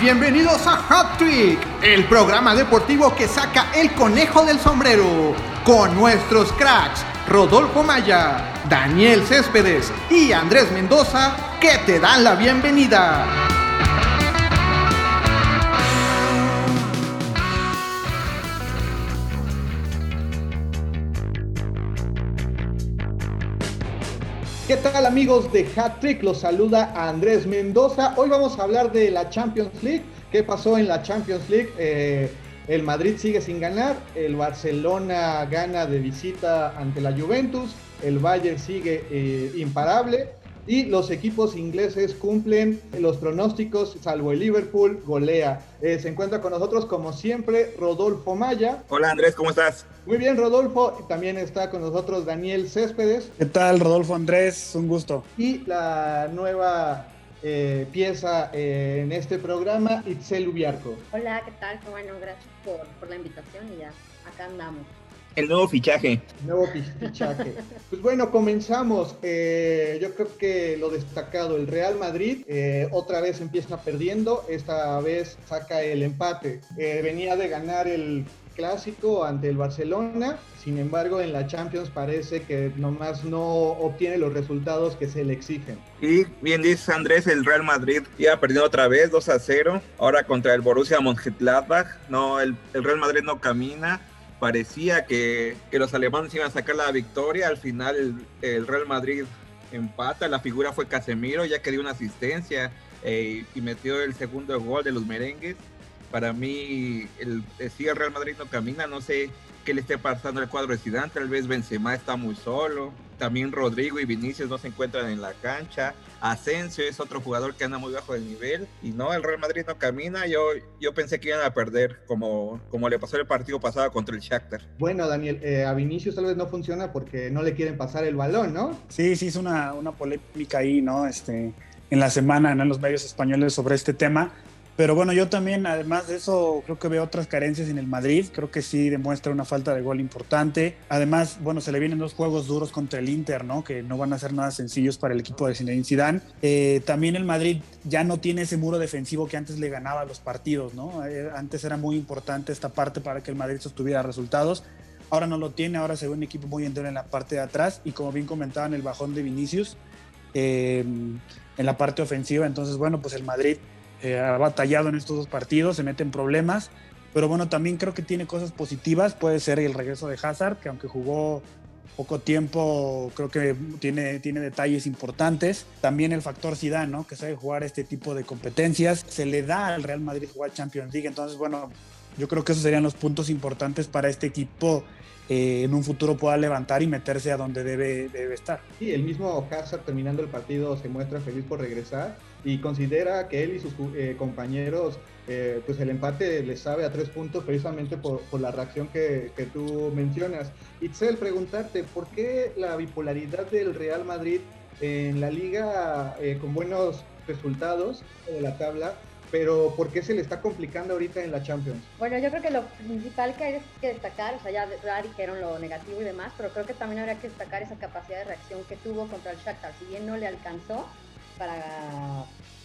Bienvenidos a Hat Trick, el programa deportivo que saca el conejo del sombrero, con nuestros cracks Rodolfo Maya, Daniel Céspedes y Andrés Mendoza, que te dan la bienvenida. ¿Qué tal amigos de Hat Trick? Los saluda Andrés Mendoza. Hoy vamos a hablar de la Champions League. ¿Qué pasó en la Champions League? Eh, el Madrid sigue sin ganar, el Barcelona gana de visita ante la Juventus, el Bayern sigue eh, imparable y los equipos ingleses cumplen los pronósticos, salvo el Liverpool, golea. Eh, se encuentra con nosotros, como siempre, Rodolfo Maya. Hola Andrés, ¿cómo estás? Muy bien, Rodolfo. También está con nosotros Daniel Céspedes. ¿Qué tal, Rodolfo Andrés? Un gusto. Y la nueva eh, pieza eh, en este programa, Itzel Ubiarco. Hola, ¿qué tal? Bueno, gracias por, por la invitación y ya, acá andamos el nuevo fichaje. Nuevo fichaje. pues bueno, comenzamos. Eh, yo creo que lo destacado, el Real Madrid eh, otra vez empieza perdiendo, esta vez saca el empate. Eh, venía de ganar el clásico ante el Barcelona, sin embargo en la Champions parece que nomás no obtiene los resultados que se le exigen. Y bien dice Andrés, el Real Madrid iba perdiendo otra vez 2 a 0, ahora contra el Borussia Mönchengladbach, no, el, el Real Madrid no camina, parecía que, que, los alemanes iban a sacar la victoria. Al final el, Real Madrid empata. La figura fue Casemiro, ya que dio una asistencia eh, y metió el segundo gol de los merengues. Para mí, el, si el Real Madrid no camina, no sé qué le esté pasando al cuadro de Zidane. Tal vez Benzema está muy solo. También Rodrigo y Vinicius no se encuentran en la cancha. Asensio es otro jugador que anda muy bajo del nivel. Y no, el Real Madrid no camina. Yo, yo pensé que iban a perder, como, como le pasó el partido pasado contra el Shakhtar. Bueno, Daniel, eh, a Vinicius tal vez no funciona porque no le quieren pasar el balón, ¿no? Sí, sí, es una, una polémica ahí, ¿no? Este, en la semana en los medios españoles sobre este tema. Pero bueno, yo también, además de eso, creo que veo otras carencias en el Madrid. Creo que sí demuestra una falta de gol importante. Además, bueno, se le vienen dos juegos duros contra el Inter, ¿no? Que no van a ser nada sencillos para el equipo de Zinedine Zidane. Eh, también el Madrid ya no tiene ese muro defensivo que antes le ganaba a los partidos, ¿no? Eh, antes era muy importante esta parte para que el Madrid sostuviera resultados. Ahora no lo tiene, ahora se ve un equipo muy entero en la parte de atrás y como bien comentaban, el bajón de Vinicius eh, en la parte ofensiva. Entonces, bueno, pues el Madrid eh, ha batallado en estos dos partidos, se mete en problemas, pero bueno, también creo que tiene cosas positivas, puede ser el regreso de Hazard, que aunque jugó poco tiempo, creo que tiene, tiene detalles importantes. También el factor Zidane, ¿no? que sabe jugar este tipo de competencias. Se le da al Real Madrid jugar Champions League, entonces bueno, yo creo que esos serían los puntos importantes para este equipo eh, en un futuro pueda levantar y meterse a donde debe, debe estar. Sí, el mismo Hazard terminando el partido se muestra feliz por regresar y considera que él y sus eh, compañeros, eh, pues el empate les sabe a tres puntos precisamente por, por la reacción que, que, tú mencionas. Itzel, preguntarte, ¿por qué la bipolaridad del Real Madrid en la liga eh, con buenos resultados de la tabla pero ¿por qué se le está complicando ahorita en la Champions? Bueno, yo creo que lo principal que hay que destacar, o sea, ya, ya dijeron lo negativo y demás, pero creo que también habría que destacar esa capacidad de reacción que tuvo contra el Shakhtar. Si bien no le alcanzó, para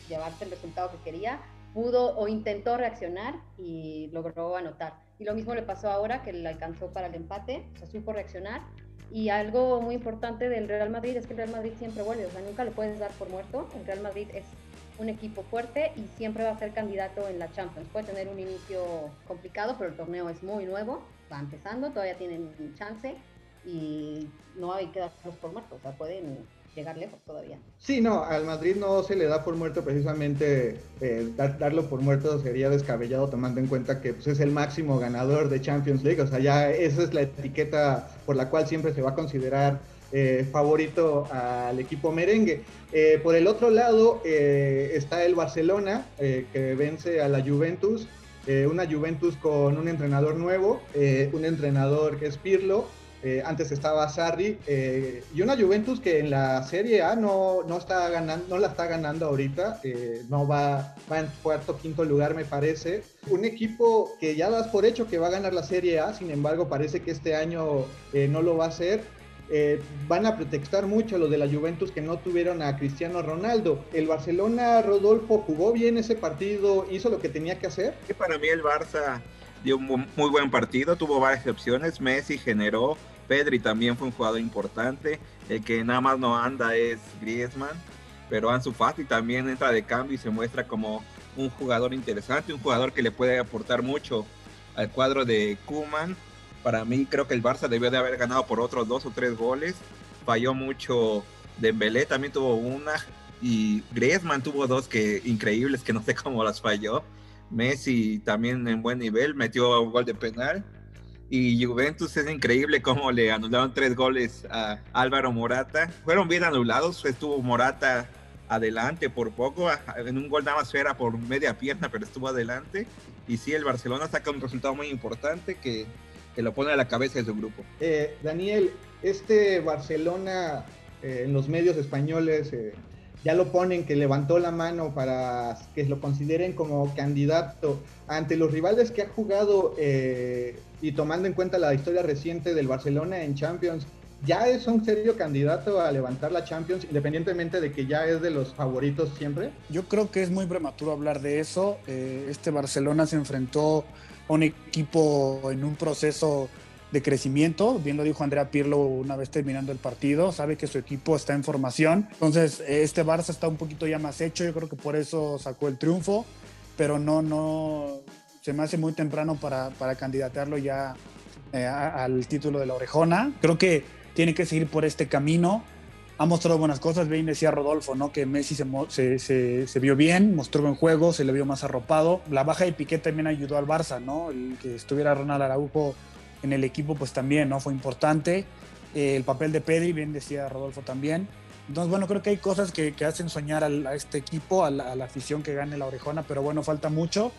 llevarse el resultado que quería, pudo o intentó reaccionar y logró anotar. Y lo mismo le pasó ahora, que le alcanzó para el empate, o sea, supo reaccionar. Y algo muy importante del Real Madrid es que el Real Madrid siempre vuelve, o sea, nunca lo puedes dar por muerto. El Real Madrid es un equipo fuerte y siempre va a ser candidato en la Champions. Puede tener un inicio complicado, pero el torneo es muy nuevo, va empezando, todavía tienen chance y no hay que darlos por muertos, o sea, pueden llegar lejos todavía. Sí, no, al Madrid no se le da por muerto precisamente, eh, darlo por muerto sería descabellado tomando en cuenta que pues, es el máximo ganador de Champions League, o sea, ya esa es la etiqueta por la cual siempre se va a considerar eh, favorito al equipo merengue. Eh, por el otro lado está el Barcelona, que vence a la Juventus, una Juventus con un entrenador nuevo, un entrenador que es Pirlo, eh, antes estaba Sarri eh, y una Juventus que en la Serie A no, no, está ganando, no la está ganando ahorita, eh, no va, va en cuarto, quinto lugar me parece. Un equipo que ya das por hecho que va a ganar la Serie A, sin embargo parece que este año no lo va a hacer. van a pretextar mucho los de la Juventus que no tuvieron a Cristiano Ronaldo. El Barcelona, Rodolfo, jugó bien ese partido, hizo lo que tenía que hacer. Que para mí el Barça dio un muy buen partido, tuvo varias opciones, Messi generó, Pedri también fue un jugador importante, el que nada más no anda es Griezmann, pero Ansu Fati también entra de cambio y se muestra como un jugador interesante, un jugador que le puede aportar mucho al cuadro de Kuman. Para mí creo que el Barça debió de haber ganado por otros dos o tres goles. Falló mucho Dembélé, también tuvo una y Griezmann tuvo dos que increíbles que no sé cómo las falló. Messi también en buen nivel, metió un gol de penal. Y Juventus es increíble cómo le anularon tres goles a Álvaro Morata. Fueron bien anulados, estuvo Morata adelante por poco, en un gol nada más era por media pierna, pero estuvo adelante. Y sí, el Barcelona saca un resultado muy importante que, que lo pone a la cabeza de su grupo. Eh, Daniel, este Barcelona eh, en los medios españoles eh, ya lo ponen que levantó la mano para que lo consideren como candidato ante los rivales que ha jugado y tomando en cuenta la historia reciente del Barcelona en Champions ya es un serio candidato a levantar la Champions, independientemente de que ya es de los favoritos siempre? Yo creo que es muy prematuro hablar de eso. Eh, este Barcelona se enfrentó a un equipo en un proceso de crecimiento, bien lo dijo Andrea Pirlo una vez terminando el partido, sabe que su equipo está en formación, entonces este Barça está un poquito ya más hecho, yo creo que por eso sacó el triunfo, pero no, no, se me hace muy temprano para, para candidatearlo ya eh, al título de la orejona. Creo que tiene que seguir por este camino. Ha mostrado buenas cosas, bien decía Rodolfo, ¿no? Que Messi se, se, se, vio bien, mostró buen juego, se le vio más arropado. La baja de Piqué también ayudó al Barça, ¿no? El que estuviera Ronald Araujo en el equipo, pues también, ¿no? Fue importante. Eh, el papel de Pedri, bien decía Rodolfo también. Entonces, bueno, creo que hay cosas que, que hacen soñar a, este equipo, a la, afición que gane la orejona, pero bueno, falta mucho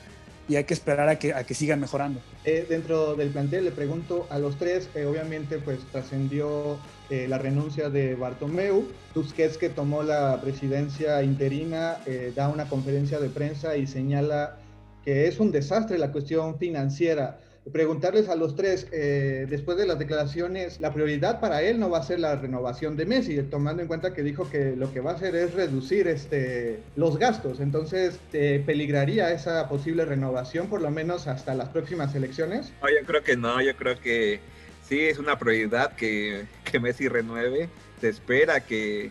y hay que esperar a que, a que sigan mejorando. Eh, dentro del plantel le pregunto a los tres, eh, obviamente pues trascendió eh, la renuncia de Bartomeu, Tusquets que tomó la presidencia interina da una conferencia de prensa y señala que es un desastre la cuestión financiera preguntarles a los tres, eh, después de las declaraciones, la prioridad para él no va a ser la renovación de Messi, tomando en cuenta que dijo que lo que va a hacer es reducir este, los gastos. Entonces, ¿te peligraría esa posible renovación por lo menos hasta las próximas elecciones? No, yo creo que no, yo creo que sí es una prioridad que, que Messi renueve. Se espera que,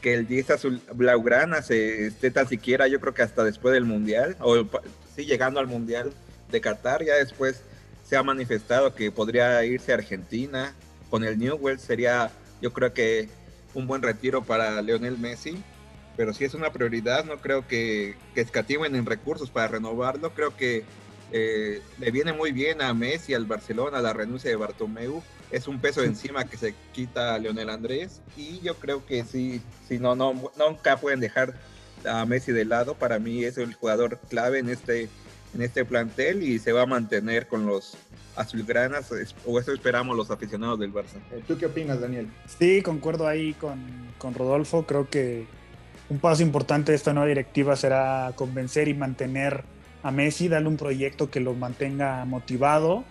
que el 10 azul blaugrana se esté tan siquiera, yo creo que hasta después del Mundial, o sí llegando al Mundial de Qatar, ya después se ha manifestado que podría irse a Argentina. Con el Newell sería, yo creo que un buen retiro para Leonel Messi. Pero si es una prioridad, no creo que, que escatimen en recursos para renovarlo. Creo que eh, le viene muy bien a Messi, al Barcelona, la renuncia de Bartomeu. Es un peso encima que se quita a Leonel Andrés. Y yo creo que si no, no, nunca pueden dejar a Messi de lado. Para mí es el jugador clave en este en este plantel y se va a mantener con los azulgranas, o eso esperamos los aficionados del Barça. Eh, ¿Tú qué opinas, Daniel? Sí, concuerdo ahí con, con Rodolfo. Creo que un paso importante de esta nueva directiva será convencer y mantener a Messi, darle un proyecto que lo mantenga motivado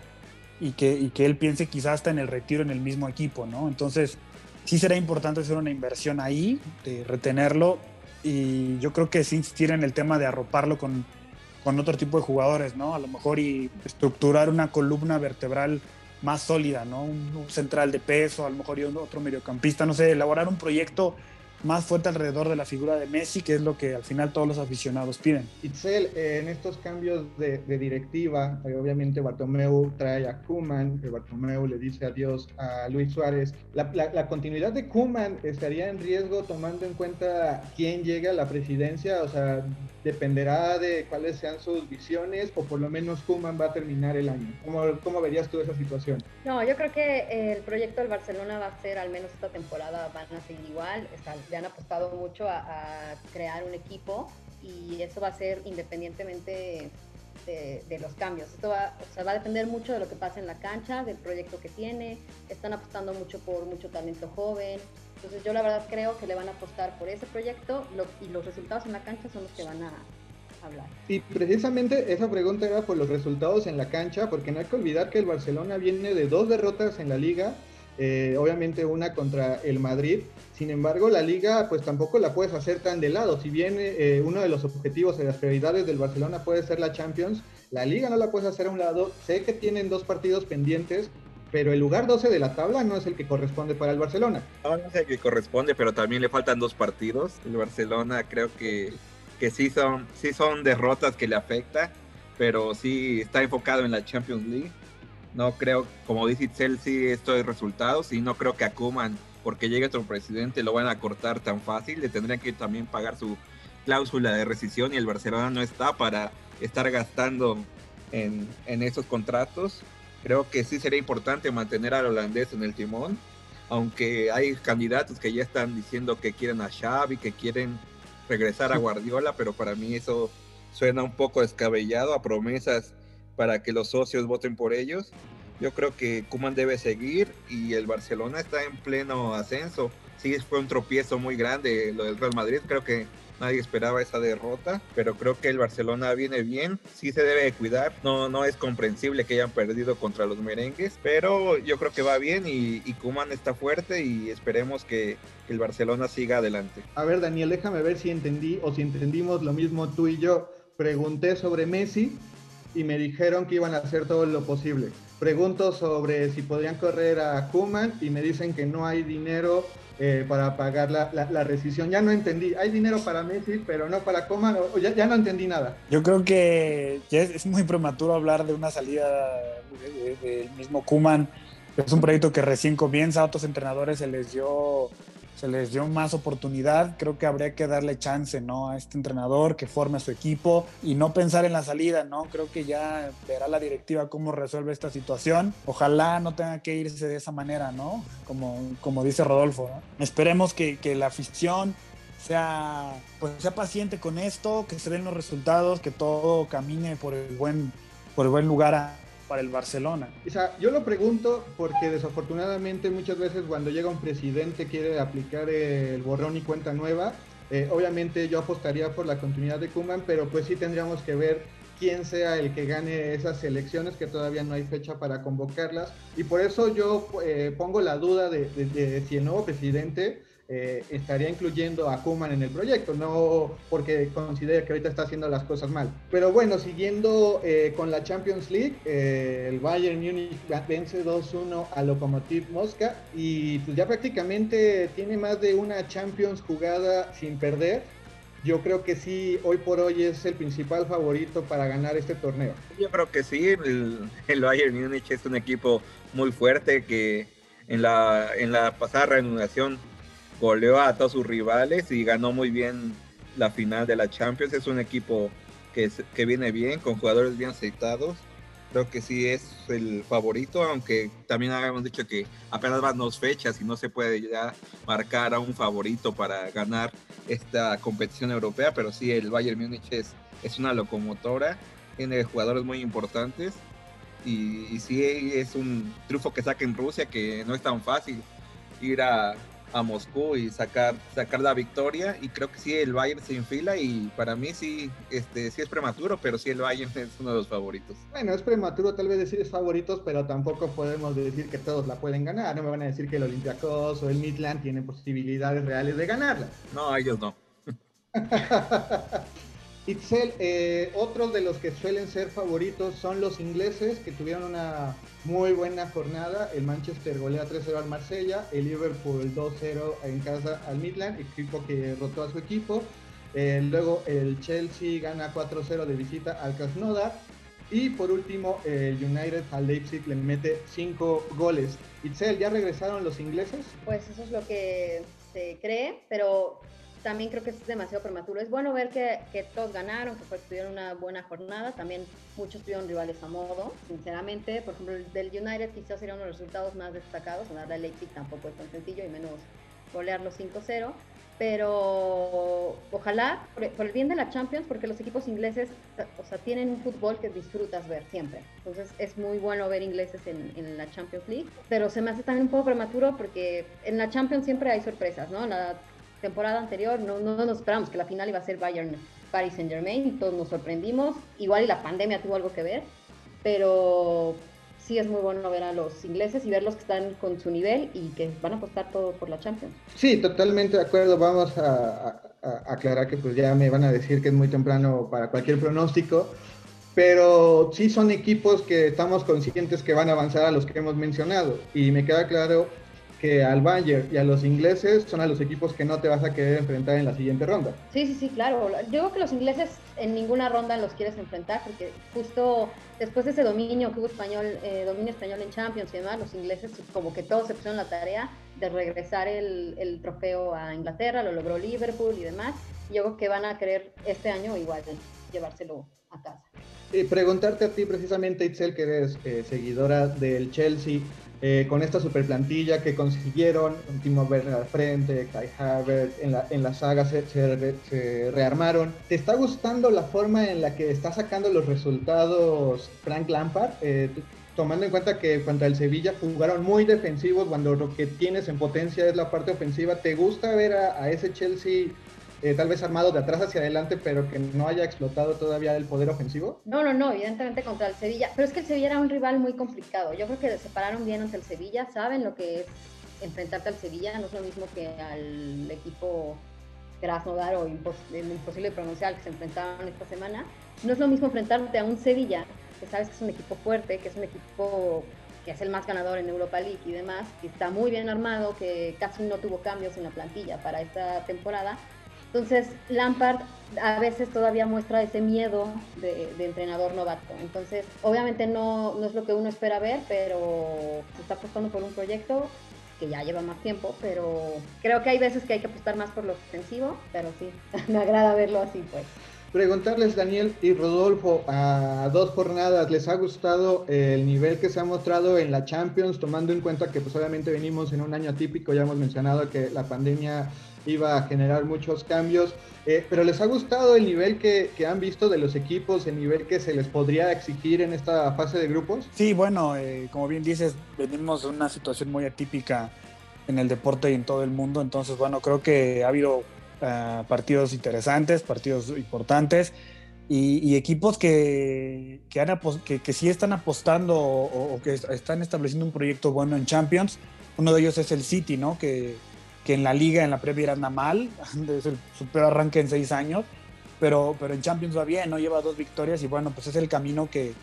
y que, y que él piense quizás hasta en el retiro en el mismo equipo, ¿no? Entonces, sí será importante hacer una inversión ahí, de retenerlo y yo creo que sí insistir en el tema de arroparlo con con otro tipo de jugadores, ¿no? A lo mejor y estructurar una columna vertebral más sólida, ¿no? Un, central de peso, a lo mejor y otro mediocampista, no sé, elaborar un proyecto más fuerte alrededor de la figura de Messi, que es lo que al final todos los aficionados piden. Itzel, eh, en estos cambios de, directiva, eh, obviamente Bartomeu trae a Kuman, Bartomeu le dice adiós a Luis Suárez. La, la, continuidad de Kuman estaría en riesgo tomando en cuenta quién llega a la presidencia, o sea, dependerá de cuáles sean sus visiones, o por lo menos Kuman va a terminar el año. ¿Cómo, verías tú esa situación? No, yo creo que el proyecto del Barcelona va a ser, al menos esta temporada, van a seguir igual. Está han apostado mucho a, crear un equipo y eso va a ser independientemente de, los cambios. Esto va, va a depender mucho de lo que pasa en la cancha, del proyecto que tiene. Están apostando mucho por mucho talento joven. Entonces yo la verdad creo que le van a apostar por ese proyecto y los resultados en la cancha son los que van a hablar. Y precisamente esa pregunta era por los resultados en la cancha, porque no hay que olvidar que el Barcelona viene de dos derrotas en la liga eh, obviamente una contra el Madrid. Sin embargo, la liga pues tampoco la puedes hacer tan de lado. Si bien eh, uno de los objetivos y las prioridades del Barcelona puede ser la Champions, la liga no la puedes hacer a un lado. Sé que tienen dos partidos pendientes, pero el lugar 12 de la tabla no es el que corresponde para el Barcelona. No, no es el que corresponde, pero también le faltan dos partidos. El Barcelona creo que, que sí, son, sí son derrotas que le afecta, pero sí está enfocado en la Champions League no creo, como dice Itzel, sí esto resultados y no creo que a Kuman, porque llegue otro presidente, lo van a cortar tan fácil. Le tendrían que también pagar su cláusula de rescisión y el Barcelona no está para estar gastando en, en esos contratos. Creo que sí sería importante mantener al holandés en el timón, aunque hay candidatos que ya están diciendo que quieren a Xavi, que quieren regresar a Guardiola, pero para mí eso suena un poco descabellado a promesas para que los socios voten por ellos. Yo creo que Kuman debe seguir y el Barcelona está en pleno ascenso. Sí, fue un tropiezo muy grande lo del Real Madrid. Creo que nadie esperaba esa derrota, pero creo que el Barcelona viene bien, sí se debe cuidar, no, no es comprensible que hayan perdido contra los merengues, pero yo creo que va bien y, y Kuman está fuerte y esperemos que, el Barcelona siga adelante. A ver Daniel, déjame ver si entendí o si entendimos lo mismo tú y yo. Pregunté sobre Messi y me dijeron que iban a hacer todo lo posible. Pregunto sobre si podrían correr a Kuman y me dicen que no hay dinero eh, para pagar la, rescisión. Ya no entendí. Hay dinero para Messi, pero no para Kuman. Ya, ya no entendí nada. Yo creo que ya es, muy prematuro hablar de una salida del de, de mismo Kuman. Es un proyecto que recién comienza. A otros entrenadores se les dio se les dio más oportunidad, creo que habría que darle chance, ¿no? A este entrenador que forme a su equipo y no pensar en la salida, ¿no? Creo que ya verá la directiva cómo resuelve esta situación. Ojalá no tenga que irse de esa manera, ¿no? Como, como dice Rodolfo, ¿no? Esperemos que, que la afición sea, pues, sea paciente con esto, que se den los resultados, que todo camine por el buen, por el buen lugar para el Barcelona? O sea, yo lo pregunto porque desafortunadamente muchas veces cuando llega un presidente quiere aplicar el borrón y cuenta nueva. Eh, obviamente yo apostaría por la continuidad de Kuman, pero pues sí tendríamos que ver quién sea el que gane esas elecciones, que todavía no hay fecha para convocarlas. Y por eso yo eh, pongo la duda de, si el nuevo presidente eh, estaría incluyendo a Kuman en el proyecto, no porque considere que ahorita está haciendo las cosas mal. Pero bueno, siguiendo eh, con la Champions League, eh, el Bayern Múnich vence 2-1 a Lokomotiv Mosca y pues ya prácticamente tiene más de una Champions jugada sin perder. Yo creo que sí, hoy por hoy es el principal favorito para ganar este torneo. Yo creo que sí, el, el Bayern Múnich es un equipo muy fuerte que en la, en la pasada reanudación goleó a todos sus rivales y ganó muy bien la final de la Champions. Es un equipo que, que viene bien, con jugadores bien aceitados. Creo que sí es el favorito, aunque también habíamos dicho que apenas van dos fechas y no se puede ya marcar a un favorito para ganar esta competición europea, pero sí el Bayern Múnich es, es una locomotora, tiene jugadores muy importantes y, y sí es un triunfo que saca en Rusia que no es tan fácil ir a, a Moscú y sacar, sacar la victoria. Y creo que sí, el Bayern se infila y para mí sí, este, sí es prematuro, pero sí el Bayern es uno de los favoritos. Bueno, es prematuro tal vez decir es favoritos, pero tampoco podemos decir que todos la pueden ganar. No me van a decir que el Olympiacos o el Midland tienen posibilidades reales de ganarla. No, ellos no. Itzel, eh, otros de los que suelen ser favoritos son los ingleses, que tuvieron una muy buena jornada. El Manchester golea 3-0 al Marsella, el Liverpool 2-0 en casa al Midland, equipo que rotó a su equipo. Eh, luego el Chelsea gana 4-0 de visita al Krasnodar. Y por último, el United al Leipzig le mete 5 goles. Itzel, ¿ya regresaron los ingleses? Pues eso es lo que se cree, pero también creo que es demasiado prematuro. Es bueno ver que, que todos ganaron, que pues, tuvieron una buena jornada. También muchos tuvieron rivales a modo, sinceramente. Por ejemplo, el del United quizás sería uno de los resultados más destacados. Ganarle al Leipzig tampoco es tan sencillo y menos golearlo 5-0. Pero ojalá, por, por, el bien de la Champions, porque los equipos ingleses o sea, tienen un fútbol que disfrutas ver siempre. Entonces es muy bueno ver ingleses en, en, la Champions League. Pero se me hace también un poco prematuro porque en la Champions siempre hay sorpresas, ¿no? La, temporada anterior no, no nos esperamos que la final iba a ser Bayern Paris Saint Germain todos nos sorprendimos. Igual y la pandemia tuvo algo que ver, pero sí es muy bueno ver a los ingleses y verlos que están con su nivel y que van a apostar todo por la Champions. Sí, totalmente de acuerdo. Vamos a, aclarar que pues ya me van a decir que es muy temprano para cualquier pronóstico, pero sí son equipos que estamos conscientes que van a avanzar a los que hemos mencionado y me queda claro que al Bayern y a los ingleses son a los equipos que no te vas a querer enfrentar en la siguiente ronda. Sí, sí, sí, claro. Yo creo que los ingleses en ninguna ronda los quieres enfrentar porque justo después de ese dominio que hubo español, eh, dominio español en Champions y demás, los ingleses como que todos se pusieron la tarea de regresar el, el trofeo a Inglaterra, lo logró Liverpool y demás. Y yo creo que van a querer este año igual llevárselo a casa. Y preguntarte a ti precisamente, Itzel, que eres eh, seguidora del Chelsea, eh, con esta super plantilla que consiguieron, Timo Werner al frente, Kai Havertz, en la, en la saga se, se, rearmaron. ¿Te está gustando la forma en la que está sacando los resultados Frank Lampard? Eh, tomando en cuenta que contra el Sevilla jugaron muy defensivos cuando lo que tienes en potencia es la parte ofensiva. ¿Te gusta ver a ese Chelsea eh, tal vez armado de atrás hacia adelante, pero que no haya explotado todavía el poder ofensivo? No, no, no, evidentemente contra el Sevilla, pero es que el Sevilla era un rival muy complicado. Yo creo que se separaron bien ante el Sevilla, saben lo que es enfrentarte al Sevilla, no es lo mismo que al equipo Krasnodar o imposible pronunciar que se enfrentaron esta semana. No es lo mismo enfrentarte a un Sevilla, que sabes que es un equipo fuerte, que es un equipo que es el más ganador en Europa League y demás, que está muy bien armado, que casi no tuvo cambios en la plantilla para esta temporada, entonces, Lampard a veces todavía muestra ese miedo de, entrenador novato. Entonces, obviamente no, no, es lo que uno espera ver, pero se está apostando por un proyecto que ya lleva más tiempo, pero creo que hay veces que hay que apostar más por lo ofensivo, pero sí, me agrada verlo así, pues. Preguntarles, Daniel y Rodolfo, a dos jornadas, ¿les ha gustado el nivel que se ha mostrado en la Champions, tomando en cuenta que pues obviamente venimos en un año atípico, ya hemos mencionado que la pandemia iba a generar muchos cambios, eh, pero ¿les ha gustado el nivel que, han visto de los equipos, el nivel que se les podría exigir en esta fase de grupos? Sí, bueno, eh, como bien dices, venimos de una situación muy atípica en el deporte y en todo el mundo, entonces bueno, creo que ha habido eh, partidos interesantes, partidos importantes. Y, equipos que, que, han que, que, sí están apostando o, o, que están estableciendo un proyecto bueno en Champions. Uno de ellos es el City, ¿no? Que, que en la liga, en la Premier anda mal, es el, su peor arranque en seis años, pero, pero en Champions va bien, ¿no? Lleva dos victorias y bueno, pues es el camino que,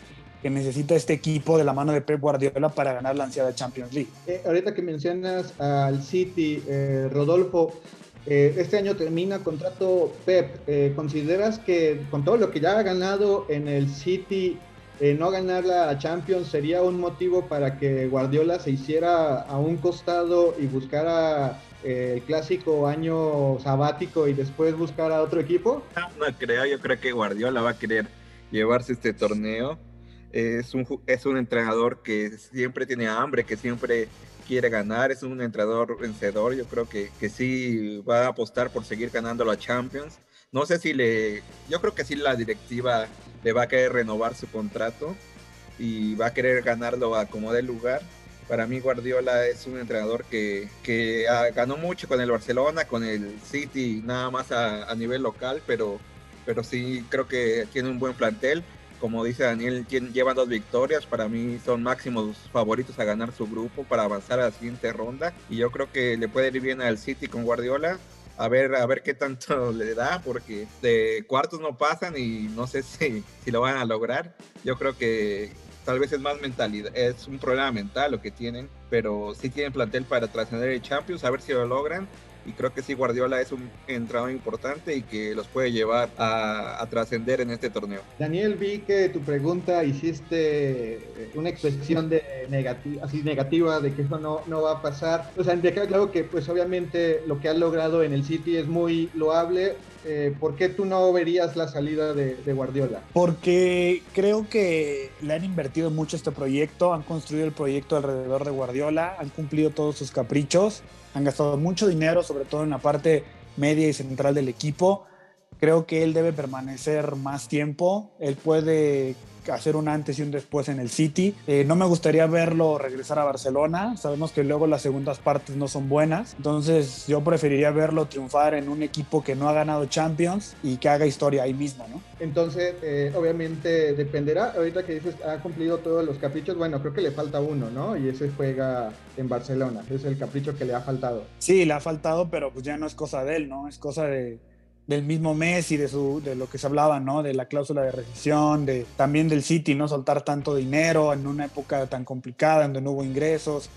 que necesita este equipo de la mano de Pep Guardiola para ganar la ansiada Champions League. Eh, ahorita que mencionas al City, eh, Rodolfo, eh, este año termina contrato Pep. ¿Consideras que con todo lo que ya ha ganado en el City, no ganar la Champions sería un motivo para que Guardiola se hiciera a un costado y buscara el eh, clásico año sabático y después buscar a otro equipo? No, creo, yo creo que Guardiola va a querer llevarse este torneo. Es un, es un entrenador que siempre tiene hambre, que siempre quiere ganar, es un entrenador vencedor, yo creo que, que sí va a apostar por seguir ganando la Champions. No sé si le, yo creo que sí la directiva le va a querer renovar su contrato y va a querer ganarlo a como dé lugar para mí Guardiola es un entrenador que, que ganó mucho con el Barcelona, con el City, nada más a, nivel local, pero, pero sí creo que tiene un buen plantel. Como dice Daniel, llevan dos victorias. Para mí son máximos favoritos a ganar su grupo para avanzar a la siguiente ronda. Y yo creo que le puede ir bien al City con Guardiola a ver, a ver qué tanto le da, porque de cuartos no pasan y no sé si, si lo van a lograr. Yo creo que tal vez es más mentalidad, es un problema mental lo que tienen, pero sí tienen plantel para trascender el Champions, a ver si lo logran. Y creo que sí, Guardiola es un entrenador importante y que los puede llevar a, trascender en este torneo. Daniel, vi que tu pregunta hiciste eh, una expresión de negativa, así negativa de que eso no, no va a pasar. O sea, de claro que pues obviamente lo que ha logrado en el City es muy loable, eh, ¿por qué tú no verías la salida de, Guardiola? Porque creo que le han invertido mucho este proyecto, han construido el proyecto alrededor de Guardiola, han cumplido todos sus caprichos, han gastado mucho dinero, sobre todo en la parte media y central del equipo. Creo que él debe permanecer más tiempo, él puede hacer un antes y un después en el City. Eh, no me gustaría verlo regresar a Barcelona. Sabemos que luego las segundas partes no son buenas. Entonces yo preferiría verlo triunfar en un equipo que no ha ganado Champions y que haga historia ahí mismo, ¿no? Entonces, eh, obviamente dependerá. Ahorita que dices, ha cumplido todos los caprichos. Bueno, creo que le falta uno, ¿no? Y ese juega en Barcelona. Es el capricho que le ha faltado. Sí, le ha faltado, pero pues ya no es cosa de él, ¿no? Es cosa de, del mismo Messi, de, su, de lo que se hablaba, ¿no? De la cláusula de rescisión, de, también del City, ¿no? Soltar tanto dinero en una época tan complicada donde no hubo ingresos.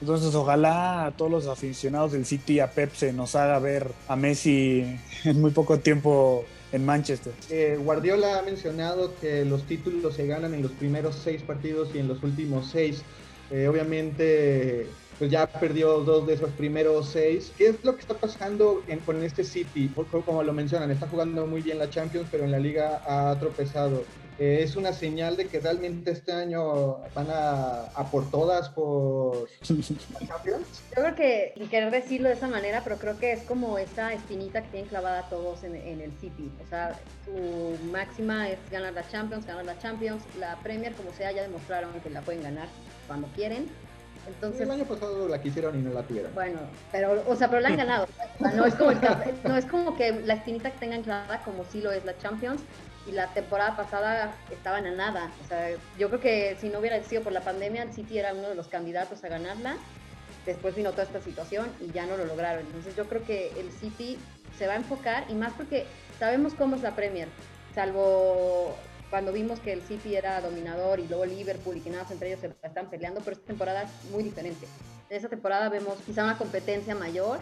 Entonces, ojalá a todos los aficionados del City, a Pep, se nos haga ver a Messi en muy poco tiempo en Manchester. Eh, Guardiola ha mencionado que los títulos se ganan en los primeros seis partidos y en los últimos seis. Eh, obviamente pues ya perdió dos de esos primeros seis. ¿Qué es lo que está pasando en, con este City? Como lo mencionan, está jugando muy bien la Champions, pero en la liga ha tropezado. Eh, es una señal de que realmente este año van a, por todas por Champions. Yo creo que, y querer decirlo de esa manera, pero creo que es como esa espinita que tienen clavada todos en, en el City. O sea, su máxima es ganar la Champions, ganar la Champions. La Premier, como sea, ya demostraron que la pueden ganar cuando quieren entonces, el año pasado la quisieron y no la tuvieron. Bueno, pero, o sea, pero la han ganado. no, es como no es como que la espinita que tengan clara como si lo es la Champions. Y la temporada pasada estaban a nada. O sea, yo creo que si no hubiera sido por la pandemia, el City era uno de los candidatos a ganarla. Después vino toda esta situación y ya no lo lograron. Entonces yo creo que el City se va a enfocar y más porque sabemos cómo es la Premier. Salvo cuando vimos que el City era dominador y luego Liverpool y que nada entre ellos se están peleando, pero esta temporada es muy diferente. En esta temporada vemos quizá una competencia mayor,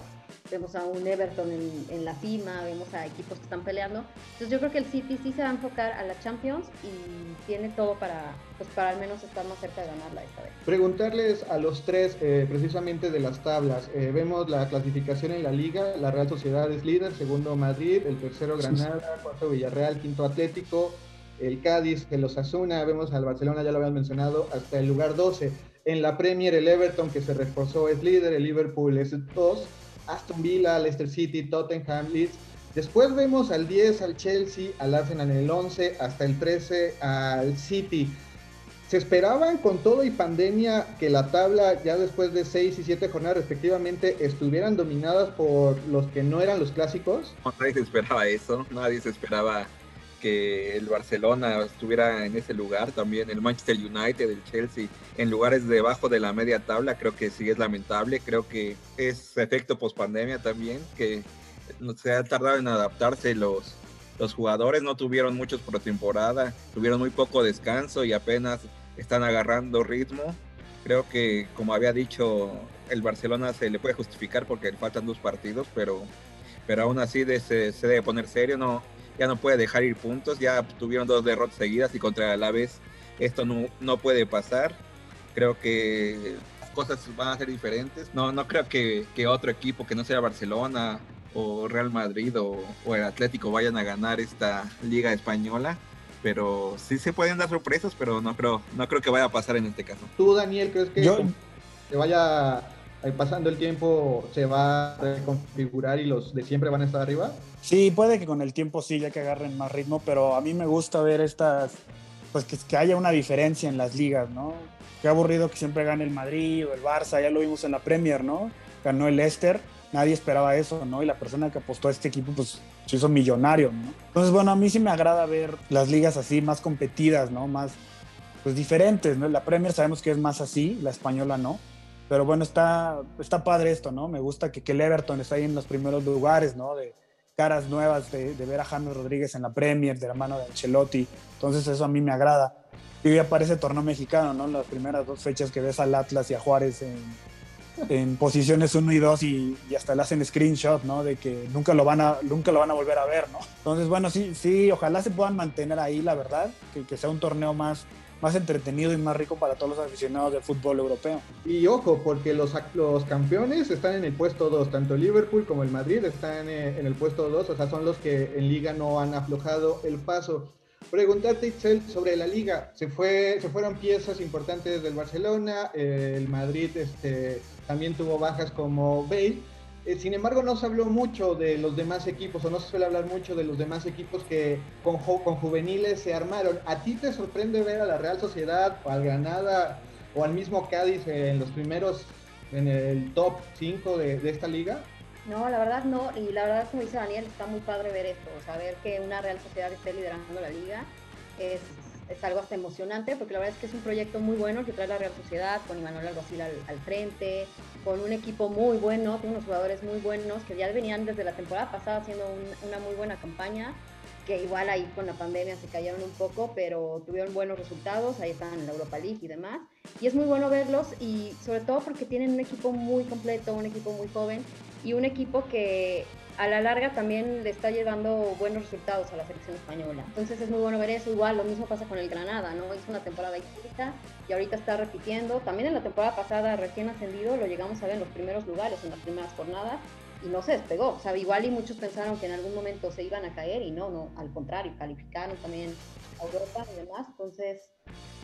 vemos a un Everton en, la cima, vemos a equipos que están peleando. Entonces yo creo que el City sí se va a enfocar a la Champions y tiene todo para, pues para al menos estar más cerca de ganarla esta vez. Preguntarles a los tres eh, precisamente de las tablas. Eh, vemos la clasificación en la liga, la Real Sociedad es líder, segundo Madrid, el tercero Granada, cuarto Villarreal, quinto Atlético, el Cádiz, el Osasuna, vemos al Barcelona, ya lo habían mencionado, hasta el lugar 12. En la Premier, el Everton, que se reforzó, es líder, el Liverpool es 2, Aston Villa, Leicester City, Tottenham, Leeds. Después vemos al 10, al Chelsea, al Arsenal en el 11, hasta el 13, al City. ¿Se esperaban con todo y pandemia que la tabla ya después de 6 y 7 jornadas respectivamente estuvieran dominadas por los que no eran los clásicos? nadie se esperaba eso, nadie se esperaba que el Barcelona estuviera en ese lugar, también el Manchester United, el Chelsea, en lugares debajo de la media tabla, creo que sí es lamentable, creo que es efecto post pandemia también, que se ha tardado en adaptarse los, los jugadores, no tuvieron muchos por tuvieron muy poco descanso y apenas están agarrando ritmo. Creo que, como había dicho, el Barcelona se le puede justificar porque le faltan dos partidos, pero, pero aún así se, se debe poner serio, no, ya no puede dejar ir puntos, ya tuvieron dos derrotas seguidas y contra la vez esto no, no puede pasar. Creo que las cosas van a ser diferentes. No, no creo que, que otro equipo que no sea Barcelona o Real Madrid o, o, el Atlético vayan a ganar esta liga española. Pero sí se pueden dar sorpresas, pero no creo, no creo que vaya a pasar en este caso. ¿Tú, Daniel, crees que Yo... se vaya pasando el tiempo se va a reconfigurar y los de siempre van a estar arriba? Sí, puede que con el tiempo sí, ya que agarren más ritmo, pero a mí me gusta ver estas, pues que, que haya una diferencia en las ligas, ¿no? Qué aburrido que siempre gane el Madrid o el Barça, ya lo vimos en la Premier, ¿no? Ganó el Leicester, nadie esperaba eso, ¿no? Y la persona que apostó a este equipo, pues se hizo millonario, ¿no? Entonces, bueno, a mí sí me agrada ver las ligas así, más competidas, ¿no? Más, pues diferentes, ¿no? La Premier sabemos que es más así, la española no pero bueno, está, está padre esto, ¿no? Me gusta que, que el Everton está ahí en los primeros lugares, ¿no? De caras nuevas, de, de, ver a James Rodríguez en la Premier, de la mano de Ancelotti. Entonces eso a mí me agrada. Y ya parece torneo mexicano, ¿no? Las primeras dos fechas que ves al Atlas y a Juárez en, posiciones 1 y 2 y, y, hasta le hacen screenshot, ¿no? De que nunca lo, van a, nunca lo van a volver a ver, ¿no? Entonces, bueno, sí, sí, ojalá se puedan mantener ahí, la verdad, que, que sea un torneo más, más entretenido y más rico para todos los aficionados del fútbol europeo. Y ojo, porque los, los campeones están en el puesto 2, tanto el Liverpool como el Madrid están eh, en el puesto 2, o sea, son los que en liga no han aflojado el paso. Preguntarte, Itzel, sobre la liga. Se, fue, se fueron piezas importantes del Barcelona, eh, el Madrid este, también tuvo bajas como Bale, Eh, sin embargo, no se habló mucho de los demás equipos, o no se suele hablar mucho de los demás equipos que con, juveniles se armaron. ¿A ti te sorprende ver a la Real Sociedad, o al Granada, o al mismo Cádiz en los primeros, en el top 5 de, esta liga? No, la verdad no, y la verdad, como dice Daniel, está muy padre ver esto, saber que una Real Sociedad esté liderando la liga es algo hasta emocionante porque la verdad es que es un proyecto muy bueno que trae la Real Sociedad con Imanuel Alguacil al, al frente, con un equipo muy bueno, con unos jugadores muy buenos que ya venían desde la temporada pasada haciendo una muy buena campaña, que igual ahí con la pandemia se cayeron un poco, pero tuvieron buenos resultados, ahí están en la Europa League y demás. Y es muy bueno verlos y sobre todo porque tienen un equipo muy completo, un equipo muy joven y un equipo que a la larga también le está llevando buenos resultados a la selección española. Entonces es muy bueno ver eso. Igual lo mismo pasa con el Granada, ¿no? Hizo una temporada histórica y ahorita está repitiendo. También en la temporada pasada, recién ascendido, lo llegamos a ver en los primeros lugares, en las primeras jornadas y no se despegó. O sea, igual y muchos pensaron que en algún momento se iban a caer y no, no, al contrario, calificaron también a Europa y demás. Entonces,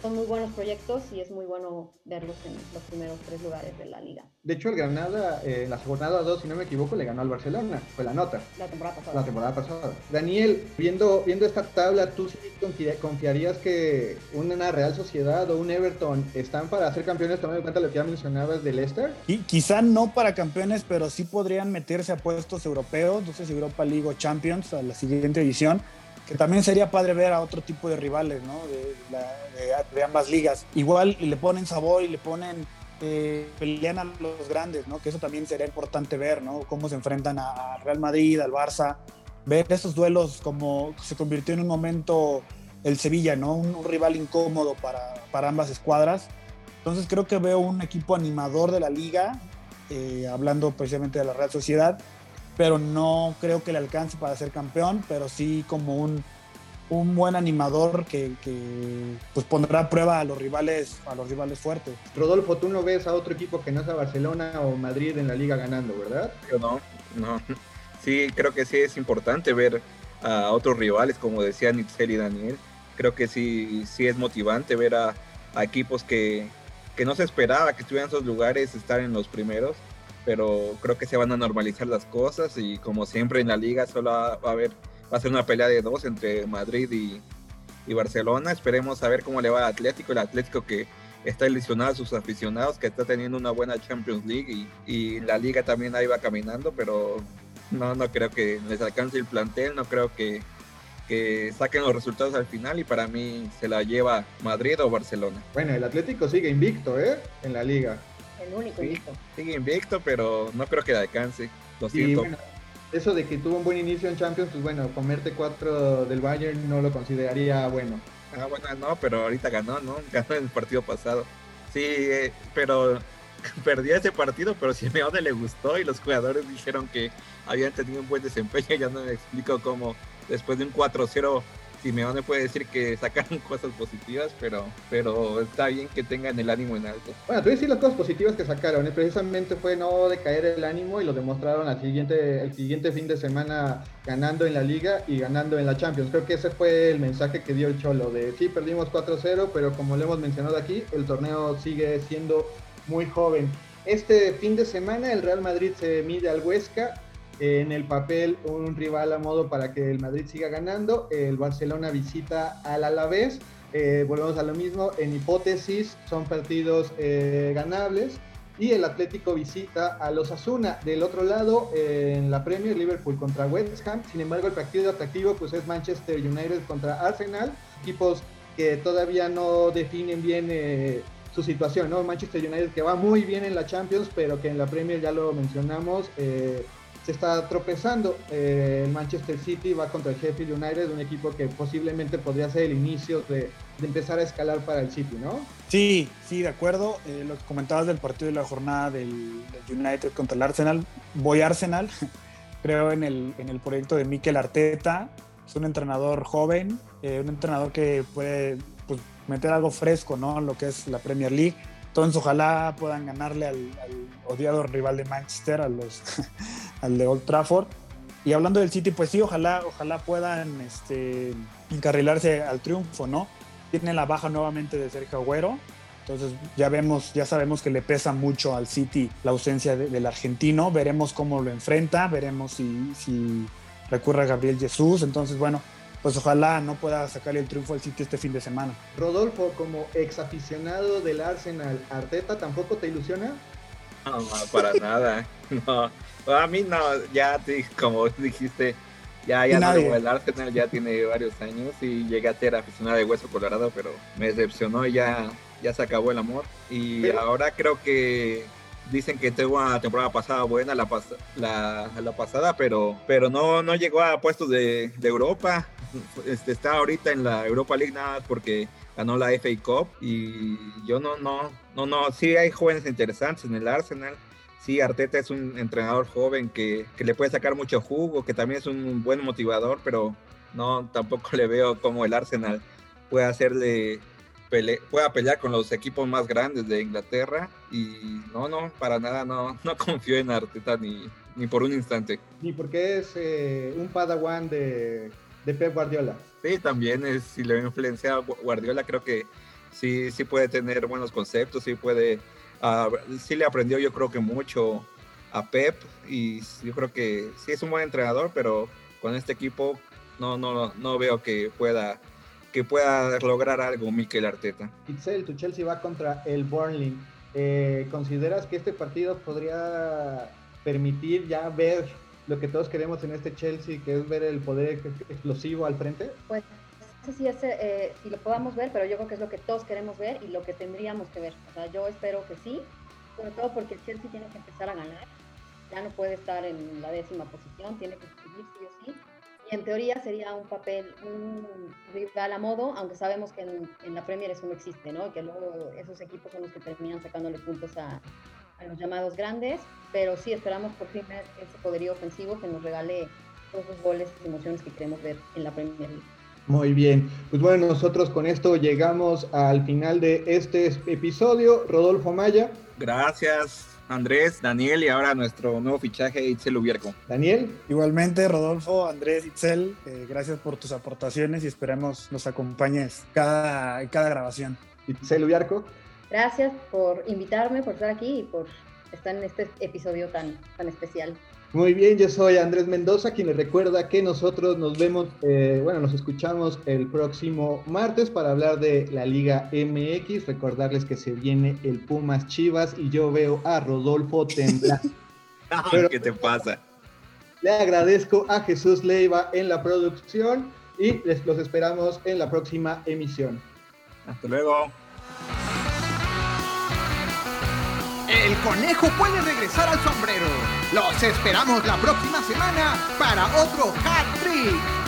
son muy buenos proyectos y es muy bueno verlos en los primeros tres lugares de la liga. De hecho, el Granada, eh, en la jornada 2, si no me equivoco, le ganó al Barcelona, fue la nota. La temporada pasada. La temporada pasada. Daniel, viendo, viendo esta tabla, ¿tú sí confiarías que una Real Sociedad o un Everton están para ser campeones, tomando en cuenta lo que ya mencionabas del Leicester? Y quizá no para campeones, pero sí podrían meterse a puestos europeos, no sé si Europa League o Champions a la siguiente edición también sería padre ver a otro tipo de rivales. De, ambas ligas. Igual le ponen sabor y le ponen, eh, pelean a los grandes, ¿no? Que eso también sería importante ver, ¿no? Cómo se enfrentan a Real Madrid, al Barça, ver esos duelos como se convirtió en un momento el Sevilla, ¿no? Un, rival incómodo para, para, ambas escuadras. Entonces creo que veo un equipo animador de la liga, eh, hablando precisamente de la Real Sociedad, pero no creo que le alcance para ser campeón, pero sí como un, un buen animador que, que, pues pondrá a prueba a los rivales a los rivales fuertes. Rodolfo, tú no ves a otro equipo que no sea Barcelona o Madrid en la liga ganando, ¿verdad? Yo no, no. Sí, creo que sí es importante ver a otros rivales, como decía Nitzel y Daniel. Creo que sí, sí es motivante ver a, a equipos que, que no se esperaba que estuvieran en esos lugares estar en los primeros pero creo que se van a normalizar las cosas y como siempre en la liga solo va a haber va a ser una pelea de dos entre Madrid y, Barcelona. Esperemos a ver cómo le va al Atlético, el Atlético que está ilusionado a sus aficionados, que está teniendo una buena Champions League y, y, la liga también ahí va caminando, pero no, no creo que les alcance el plantel, no creo que, que saquen los resultados al final y para mí se la lleva Madrid o Barcelona. Bueno, el Atlético sigue invicto, ¿eh? En la liga el único invicto. Sigue invicto, pero no creo que le alcance. Lo siento. eso de que tuvo un buen inicio en Champions, pues bueno, comerte cuatro del Bayern no lo consideraría bueno. Ah, bueno, no, pero ahorita ganó, ¿no? Ganó en el partido pasado. Sí, eh, pero perdió ese partido, pero Simeone le gustó y los jugadores dijeron que habían tenido un buen desempeño. Ya no me explico cómo después de un 4-0 Simeone puede decir que sacaron cosas positivas, pero, pero está bien que tengan el ánimo en alto. Bueno, tú decir las cosas positivas que sacaron, ¿eh? precisamente fue no decaer el ánimo y lo demostraron al siguiente, el siguiente fin de semana ganando en la liga y ganando en la Champions. Creo que ese fue el mensaje que dio el Cholo, de sí, perdimos 4-0, pero como le hemos mencionado aquí, el torneo sigue siendo muy joven. Este fin de semana el Real Madrid se mide al Huesca en el papel un rival a modo para que el Madrid siga ganando. El Barcelona visita al Alavés. Eh, volvemos a lo mismo. En hipótesis son partidos eh, ganables. Y el Atlético visita a los Asuna. Del otro lado, en la Premier, Liverpool contra West Ham. Sin embargo, el partido atractivo pues, es Manchester United contra Arsenal. Equipos que todavía no definen bien eh, su situación. ¿no? Manchester United que va muy bien en la Champions, pero que en la Premier ya lo mencionamos se está tropezando. Eh, el Manchester City va contra el Sheffield United, un equipo que posiblemente podría ser el inicio de, empezar a escalar para el City, ¿no? Sí, sí, de acuerdo. Eh, lo que comentabas del partido de la jornada del, United contra el Arsenal, voy a Arsenal. Creo en el, en el proyecto de Mikel Arteta. Es un entrenador joven, eh, un entrenador que puede pues, meter algo fresco, ¿no? Lo que es la Premier League entonces ojalá puedan ganarle al, odiado rival de Manchester, a los, al de Old Trafford. Y hablando del City, pues sí, ojalá, ojalá puedan este, encarrilarse al triunfo, ¿no? Tiene la baja nuevamente de Sergio Agüero, Entonces ya vemos, ya sabemos que le pesa mucho al City la ausencia del argentino. Veremos cómo lo enfrenta, veremos si, si recurre a Gabriel Jesús. Entonces, bueno, pues ojalá no pueda sacarle el triunfo al City este fin de semana. Rodolfo, como ex aficionado del Arsenal, ¿Arteta tampoco te ilusiona? No, para nada. No, a mí no, ya como dijiste, ya, ya no, el Arsenal ya tiene varios años y llegué a ser aficionado de Hueso Colorado, pero me decepcionó y ya, ya se acabó el amor. Y ahora creo que dicen que tuvo una temporada pasada buena la, la, la, pasada, pero, pero no, no llegó a puestos de, de Europa. Este, está ahorita en la Europa League nada porque ganó la FA Cup y yo no, no, no, no, sí hay jóvenes interesantes en el Arsenal sí, Arteta es un entrenador joven que, le puede sacar mucho jugo, que también es un buen motivador, pero no, tampoco le veo como el Arsenal puede hacerle pueda pelear con los equipos más grandes de Inglaterra y no, no, para nada no, no confío en Arteta ni, ni por un instante. Ni porque es eh, un padawan de, de Pep Guardiola. Sí, también es, si le influencia Guardiola, creo que sí, sí puede tener buenos conceptos, sí puede sí le aprendió yo creo que mucho a Pep y yo creo que sí es un buen entrenador, pero con este equipo no, no, no veo que pueda que pueda lograr algo Mikel Arteta. Itzel, tu Chelsea va contra el Burnley. Eh, ¿Consideras que este partido podría permitir ya ver lo que todos queremos en este Chelsea, que es ver el poder explosivo al frente? Pues sé si, eh, si lo podamos ver, pero yo creo que es lo que todos queremos ver y lo que tendríamos que ver. O sea, yo espero que sí, sobre todo porque el Chelsea tiene que empezar a ganar. Ya no puede estar en la décima posición, tiene que subir sí o sí. Y en teoría sería un papel, un rival a modo, aunque sabemos que en, la Premier eso no existe, ¿no? Y que luego esos equipos son los que terminan sacándole puntos a, los llamados grandes. Pero sí esperamos por fin ver ese poderío ofensivo que nos regale todos los goles y emociones que queremos ver en la Premier League. Muy bien, pues bueno, nosotros con esto llegamos al final de este episodio. Rodolfo Maya. Gracias, Andrés, Daniel y ahora nuestro nuevo fichaje, Itzel Ubierco. Daniel. Igualmente, Rodolfo, Andrés, Itzel, eh, gracias por tus aportaciones y esperemos nos acompañes cada, cada grabación. Itzel Ubierco. Gracias por invitarme, por estar aquí y por estar en este episodio tan, tan especial. Muy bien, yo soy Andrés Mendoza, quien les recuerda que nosotros nos vemos, eh, bueno, nos escuchamos el próximo martes para hablar de la Liga MX. Recordarles que se viene el Pumas Chivas y yo veo a Rodolfo temblar. ¿Qué te pasa? Le agradezco a Jesús Leiva en la producción y les, los esperamos en la próxima emisión. Hasta luego. El conejo puede regresar al sombrero. Los esperamos la próxima semana para otro Hat Trick.